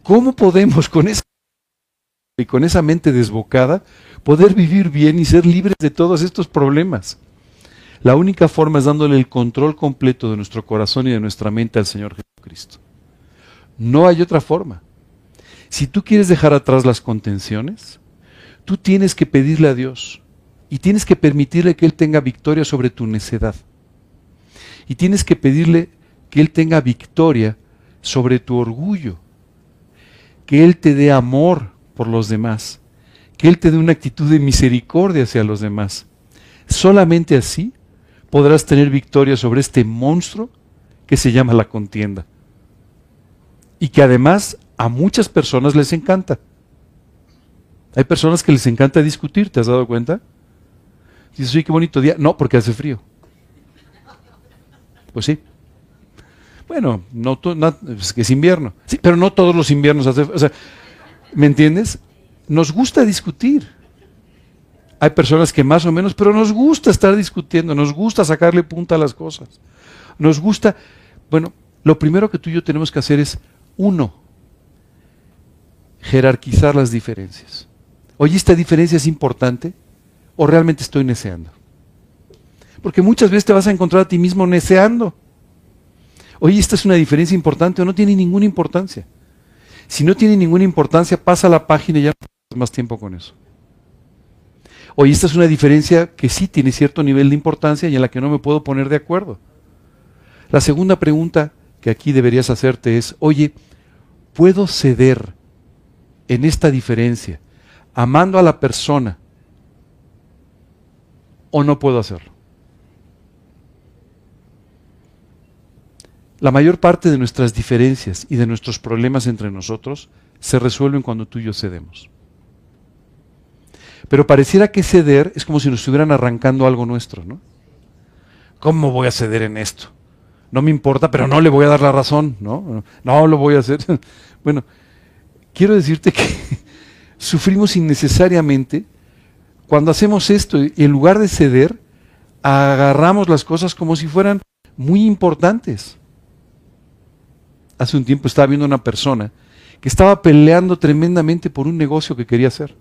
¿Cómo podemos con esa y con esa mente desbocada poder vivir bien y ser libres de todos estos problemas. La única forma es dándole el control completo de nuestro corazón y de nuestra mente al Señor Jesucristo. No hay otra forma. Si tú quieres dejar atrás las contenciones, tú tienes que pedirle a Dios y tienes que permitirle que Él tenga victoria sobre tu necedad. Y tienes que pedirle que Él tenga victoria sobre tu orgullo, que Él te dé amor por los demás, que Él te dé una actitud de misericordia hacia los demás. Solamente así podrás tener victoria sobre este monstruo que se llama la contienda. Y que además a muchas personas les encanta. Hay personas que les encanta discutir, ¿te has dado cuenta? Dices, oye, qué bonito día. No, porque hace frío. Pues sí. Bueno, no, es que es invierno. Sí, pero no todos los inviernos hace ¿Me entiendes? Nos gusta discutir. Hay personas que más o menos, pero nos gusta estar discutiendo, nos gusta sacarle punta a las cosas. Nos gusta, bueno, lo primero que tú y yo tenemos que hacer es, uno, jerarquizar las diferencias. Oye, ¿esta diferencia es importante? ¿O realmente estoy neceando? Porque muchas veces te vas a encontrar a ti mismo neceando. Oye, ¿esta es una diferencia importante o no tiene ninguna importancia? Si no tiene ninguna importancia, pasa la página y ya no más tiempo con eso. Oye, esta es una diferencia que sí tiene cierto nivel de importancia y en la que no me puedo poner de acuerdo. La segunda pregunta que aquí deberías hacerte es, oye, ¿puedo ceder en esta diferencia amando a la persona o no puedo hacerlo? La mayor parte de nuestras diferencias y de nuestros problemas entre nosotros se resuelven cuando tú y yo cedemos. Pero pareciera que ceder es como si nos estuvieran arrancando algo nuestro, ¿no? ¿Cómo voy a ceder en esto? No me importa, pero no le voy a dar la razón, ¿no? No lo voy a hacer. Bueno, quiero decirte que sufrimos innecesariamente cuando hacemos esto y en lugar de ceder, agarramos las cosas como si fueran muy importantes. Hace un tiempo estaba viendo una persona que estaba peleando tremendamente por un negocio que quería hacer.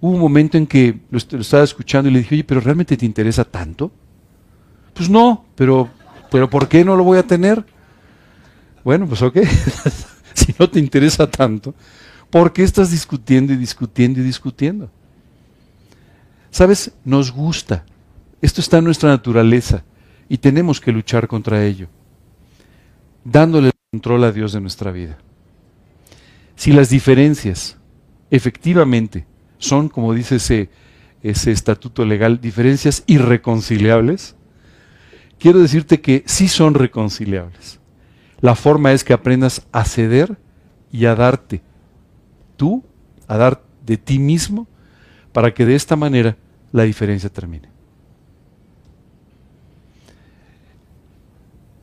Hubo un momento en que lo, estaba escuchando y le dije, oye, pero ¿realmente te interesa tanto? Pues no, pero, pero ¿por qué no lo voy a tener? Bueno, pues ok, si no te interesa tanto, ¿por qué estás discutiendo y discutiendo y discutiendo? Sabes, nos gusta, esto está en nuestra naturaleza y tenemos que luchar contra ello, dándole el control a Dios de nuestra vida. Si las diferencias efectivamente son, como dice ese, ese estatuto legal, diferencias irreconciliables, quiero decirte que sí son reconciliables. La forma es que aprendas a ceder y a darte tú, a dar de ti mismo, para que de esta manera la diferencia termine.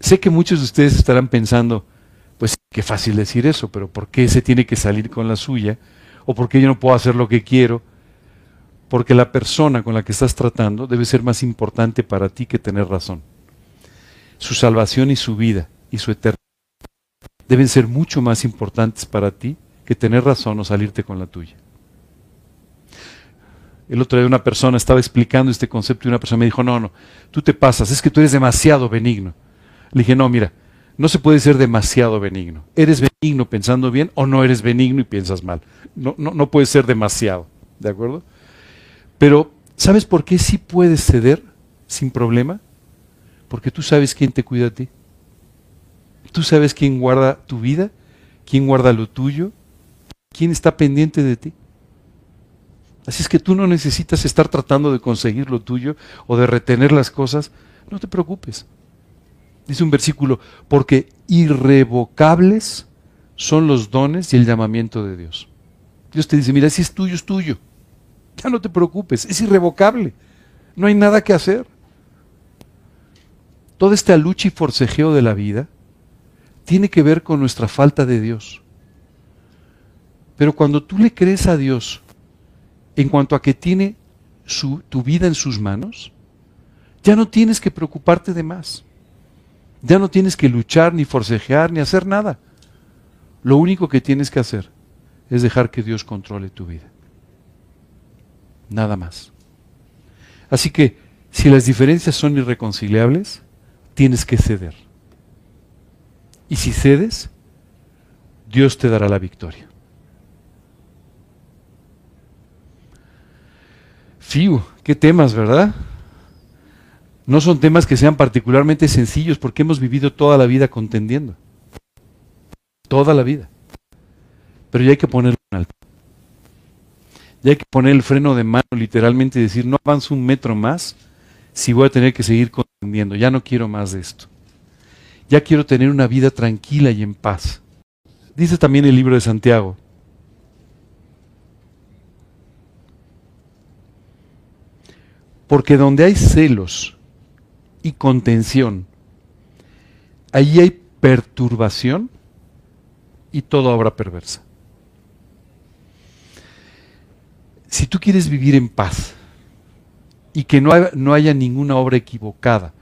Sé que muchos de ustedes estarán pensando, pues qué fácil decir eso, pero ¿por qué se tiene que salir con la suya? o porque yo no puedo hacer lo que quiero, porque la persona con la que estás tratando debe ser más importante para ti que tener razón. Su salvación y su vida y su eternidad deben ser mucho más importantes para ti que tener razón o salirte con la tuya. El otro día una persona estaba explicando este concepto y una persona me dijo, no, no, tú te pasas, es que tú eres demasiado benigno. Le dije, no, mira, no se puede ser demasiado benigno. Eres benigno pensando bien o no eres benigno y piensas mal. No, no, no puede ser demasiado, ¿de acuerdo? Pero, ¿sabes por qué sí puedes ceder sin problema? Porque tú sabes quién te cuida a ti. Tú sabes quién guarda tu vida, quién guarda lo tuyo, quién está pendiente de ti. Así es que tú no necesitas estar tratando de conseguir lo tuyo o de retener las cosas. No te preocupes dice un versículo, porque irrevocables son los dones y el llamamiento de Dios. Dios te dice, mira, si es tuyo, es tuyo. Ya no te preocupes, es irrevocable. No hay nada que hacer. Toda esta lucha y forcejeo de la vida tiene que ver con nuestra falta de Dios. Pero cuando tú le crees a Dios en cuanto a que tiene su, tu vida en sus manos, ya no tienes que preocuparte de más. Ya no tienes que luchar, ni forcejear, ni hacer nada. Lo único que tienes que hacer es dejar que Dios controle tu vida. Nada más. Así que, si las diferencias son irreconciliables, tienes que ceder. Y si cedes, Dios te dará la victoria. Fiu, qué temas, ¿verdad? No son temas que sean particularmente sencillos porque hemos vivido toda la vida contendiendo. Toda la vida. Pero ya hay que ponerlo en alto. Ya hay que poner el freno de mano literalmente y decir, no avanzo un metro más si voy a tener que seguir contendiendo. Ya no quiero más de esto. Ya quiero tener una vida tranquila y en paz. Dice también el libro de Santiago. Porque donde hay celos y contención, allí hay perturbación y toda obra perversa. Si tú quieres vivir en paz y que no, no haya ninguna obra equivocada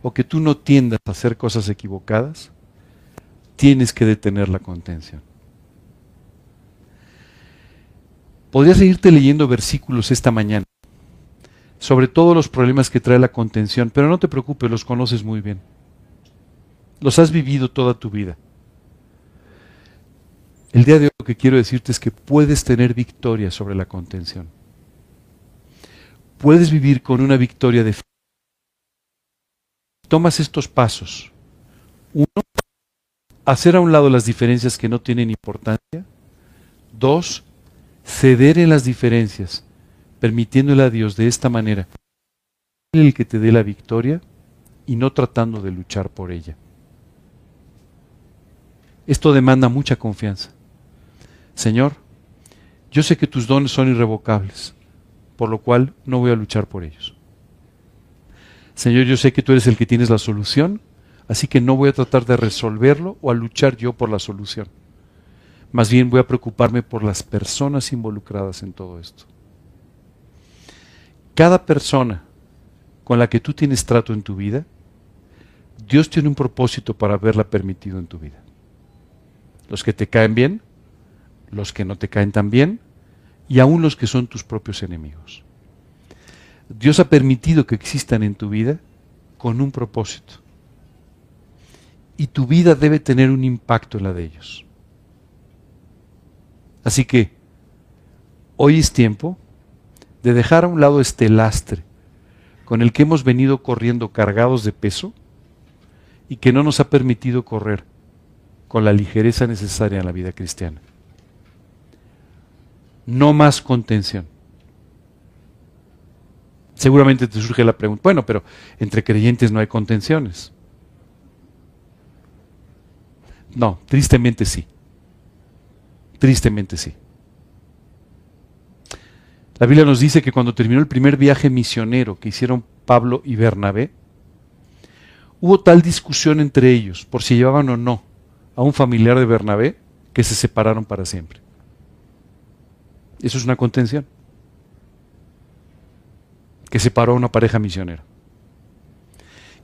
o que tú no tiendas a hacer cosas equivocadas, tienes que detener la contención. Podría seguirte leyendo versículos esta mañana sobre todos los problemas que trae la contención, pero no te preocupes, los conoces muy bien. Los has vivido toda tu vida. El día de hoy lo que quiero decirte es que puedes tener victoria sobre la contención. Puedes vivir con una victoria de fe. Tomas estos pasos. Uno, hacer a un lado las diferencias que no tienen importancia. Dos, ceder en las diferencias, permitiéndole a Dios de esta manera el que te dé la victoria y no tratando de luchar por ella. Esto demanda mucha confianza. Señor, yo sé que tus dones son irrevocables, por lo cual no voy a luchar por ellos. Señor, yo sé que tú eres el que tienes la solución, así que no voy a tratar de resolverlo o a luchar yo por la solución. Más bien voy a preocuparme por las personas involucradas en todo esto. Cada persona con la que tú tienes trato en tu vida, Dios tiene un propósito para haberla permitido en tu vida. Los que te caen bien, los que no te caen tan bien y aún los que son tus propios enemigos. Dios ha permitido que existan en tu vida con un propósito. Y tu vida debe tener un impacto en la de ellos. Así que hoy es tiempo de dejar a un lado este lastre con el que hemos venido corriendo cargados de peso y que no nos ha permitido correr con la ligereza necesaria en la vida cristiana no más contención. Seguramente te surge la pregunta, bueno, pero entre creyentes no hay contenciones. No, tristemente sí. Tristemente sí. La Biblia nos dice que cuando terminó el primer viaje misionero que hicieron Pablo y Bernabé, hubo tal discusión entre ellos por si llevaban o no a un familiar de Bernabé que se separaron para siempre. Eso es una contención que separó a una pareja misionera.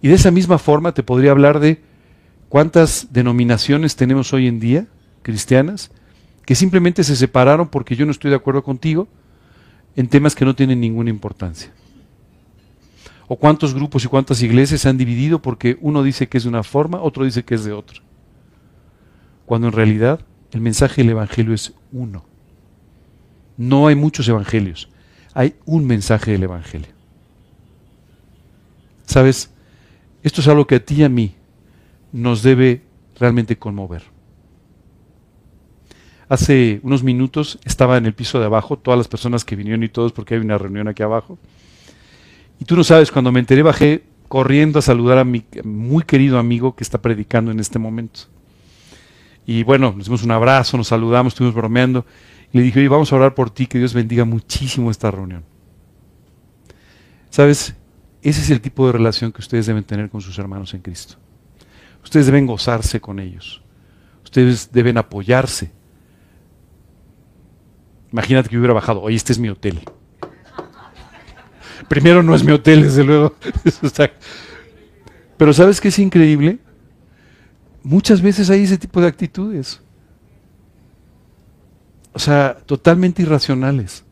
Y de esa misma forma te podría hablar de cuántas denominaciones tenemos hoy en día, cristianas, que simplemente se separaron porque yo no estoy de acuerdo contigo en temas que no tienen ninguna importancia. O cuántos grupos y cuántas iglesias se han dividido porque uno dice que es de una forma, otro dice que es de otra. Cuando en realidad el mensaje del Evangelio es uno. No hay muchos evangelios, hay un mensaje del Evangelio. ¿Sabes? Esto es algo que a ti y a mí nos debe realmente conmover. Hace unos minutos estaba en el piso de abajo, todas las personas que vinieron y todos, porque hay una reunión aquí abajo. Y tú no sabes, cuando me enteré bajé corriendo a saludar a mi muy querido amigo que está predicando en este momento. Y bueno, nos dimos un abrazo, nos saludamos, estuvimos bromeando. Y le dije, oye, vamos a orar por ti, que Dios bendiga muchísimo esta reunión. ¿Sabes? Ese es el tipo de relación que ustedes deben tener con sus hermanos en Cristo. Ustedes deben gozarse con ellos. Ustedes deben apoyarse. Imagínate que hubiera bajado, oye, este es mi hotel. Primero no es mi hotel, desde luego. Pero ¿sabes qué es increíble? Muchas veces hay ese tipo de actitudes o sea, totalmente irracionales.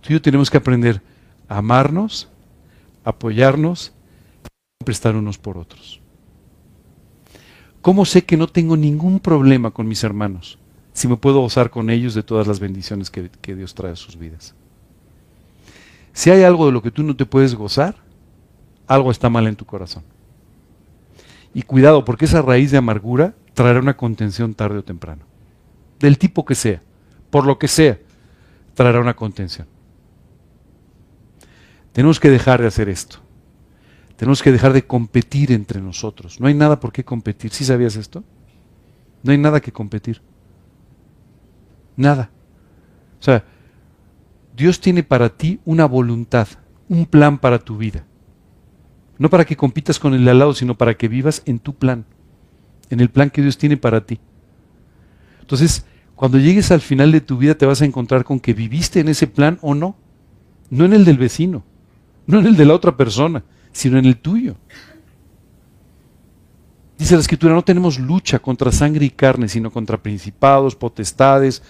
Tú y yo tenemos que aprender a amarnos, apoyarnos, prestar unos por otros. ¿Cómo sé que no tengo ningún problema con mis hermanos? Si me puedo gozar con ellos de todas las bendiciones que, Dios trae a sus vidas. Si hay algo de lo que tú no te puedes gozar, algo está mal en tu corazón. Y cuidado, porque esa raíz de amargura traerá una contención tarde o temprano. Del tipo que sea, por lo que sea, traerá una contención. Tenemos que dejar de hacer esto. Tenemos que dejar de competir entre nosotros. No hay nada por qué competir. ¿Sí sabías esto? No hay nada que competir. Nada. O sea, Dios tiene para ti una voluntad, un plan para tu vida. No para que compitas con el de al lado, sino para que vivas en tu plan, en el plan que Dios tiene para ti. Entonces, cuando llegues al final de tu vida te vas a encontrar con que viviste en ese plan o no. No en el del vecino, no en el de la otra persona, sino en el tuyo. Dice la escritura, no tenemos lucha contra sangre y carne, sino contra principados, potestades,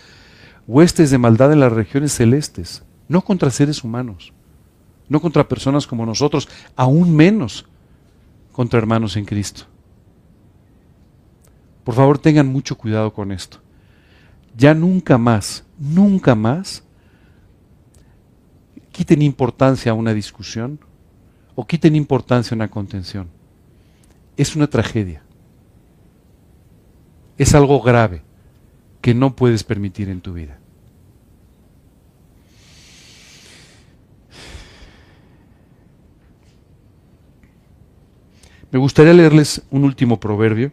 huestes de maldad en las regiones celestes, no contra seres humanos no contra personas como nosotros, aún menos contra hermanos en Cristo. Por favor, tengan mucho cuidado con esto. Ya nunca más, nunca más quiten importancia a una discusión o quiten importancia a una contención. Es una tragedia. Es algo grave que no puedes permitir en tu vida. Me gustaría leerles un último proverbio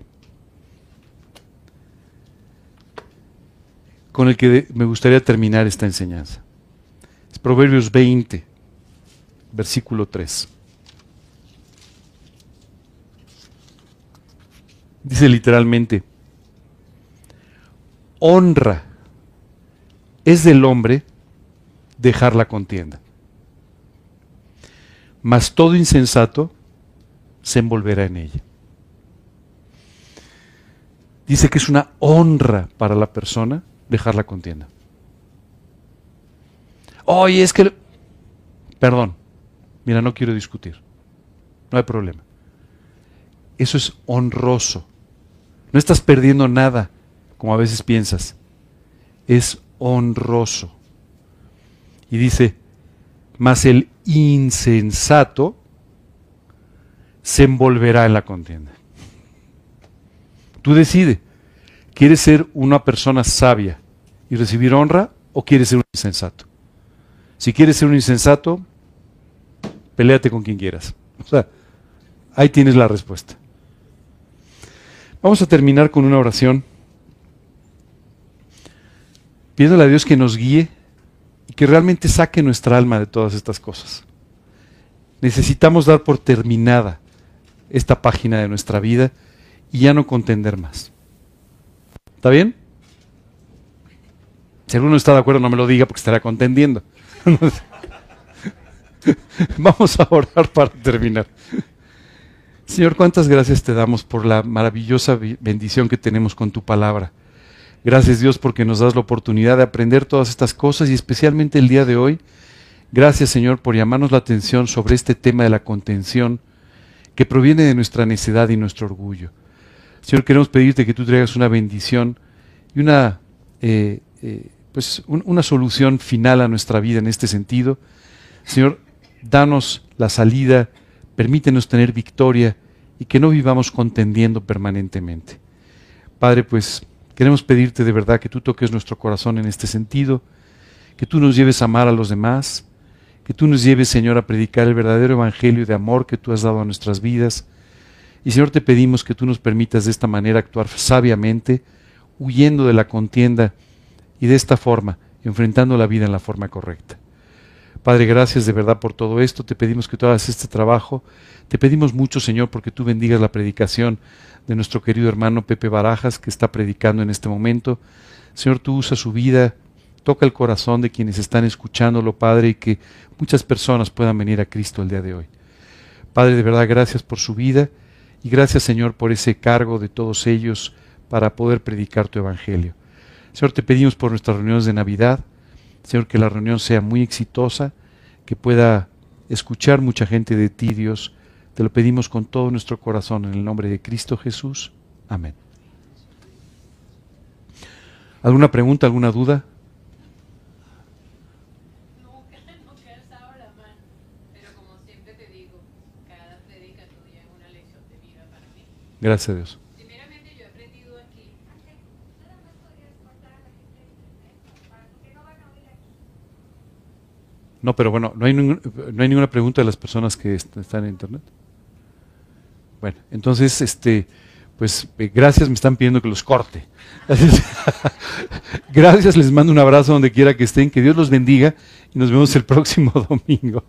con el que me gustaría terminar esta enseñanza. Es Proverbios 20, versículo 3. Dice literalmente, honra es del hombre dejar la contienda, mas todo insensato se envolverá en ella. Dice que es una honra para la persona dejar la contienda. Oye, es que... Perdón, mira, no quiero discutir. No hay problema. Eso es honroso. No estás perdiendo nada, como a veces piensas. Es honroso. Y dice, mas el insensato se envolverá en la contienda. Tú decides, ¿quieres ser una persona sabia y recibir honra o quieres ser un insensato? Si quieres ser un insensato, peleate con quien quieras. O sea, ahí tienes la respuesta. Vamos a terminar con una oración. Pidiéndole a Dios que nos guíe y que realmente saque nuestra alma de todas estas cosas. Necesitamos dar por terminada esta página de nuestra vida y ya no contender más. ¿Está bien? Si alguno está de acuerdo, no me lo diga porque estará contendiendo. Vamos a orar para terminar. Señor, cuántas gracias te damos por la maravillosa bendición que tenemos con tu palabra. Gracias Dios porque nos das la oportunidad de aprender todas estas cosas y especialmente el día de hoy. Gracias Señor por llamarnos la atención sobre este tema de la contención que proviene de nuestra necedad y nuestro orgullo. Señor, queremos pedirte que tú traigas una bendición y una, eh, eh, pues una solución final a nuestra vida en este sentido. Señor, danos la salida, permítenos tener victoria y que no vivamos contendiendo permanentemente. Padre, pues queremos pedirte de verdad que tú toques nuestro corazón en este sentido, que tú nos lleves a amar a los demás, que tú nos lleves, Señor, a predicar el verdadero evangelio de amor que tú has dado a nuestras vidas. Y Señor, te pedimos que tú nos permitas de esta manera actuar sabiamente, huyendo de la contienda y de esta forma, enfrentando la vida en la forma correcta. Padre, gracias de verdad por todo esto. Te pedimos que tú hagas este trabajo. Te pedimos mucho, Señor, porque tú bendigas la predicación de nuestro querido hermano Pepe Barajas, que está predicando en este momento. Señor, tú usa su vida Toca el corazón de quienes están escuchándolo, Padre, y que muchas personas puedan venir a Cristo el día de hoy. Padre, de verdad, gracias por su vida y gracias, Señor, por ese cargo de todos ellos para poder predicar tu Evangelio. Señor, te pedimos por nuestras reuniones de Navidad, Señor, que la reunión sea muy exitosa, que pueda escuchar mucha gente de ti, Dios. Te lo pedimos con todo nuestro corazón en el nombre de Cristo Jesús. Amén. ¿Alguna pregunta, alguna duda? Nunca, nunca he alzado la mano, pero como siempre te digo, cada predica tuya es una lección de vida para mí. Gracias a Dios. Primeramente yo he aprendido aquí, No, pero bueno, no hay, no hay ninguna pregunta de las personas que est- están en internet. Bueno, entonces, este, pues eh, gracias, me están pidiendo que los corte. gracias, les mando un abrazo donde quiera que estén, que Dios los bendiga y nos vemos el próximo domingo.